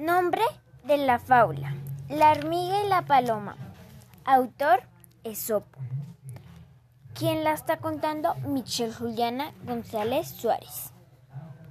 Nombre de la fábula. La hormiga y la paloma. Autor Esopo. Quien la está contando? Michelle Juliana González Suárez.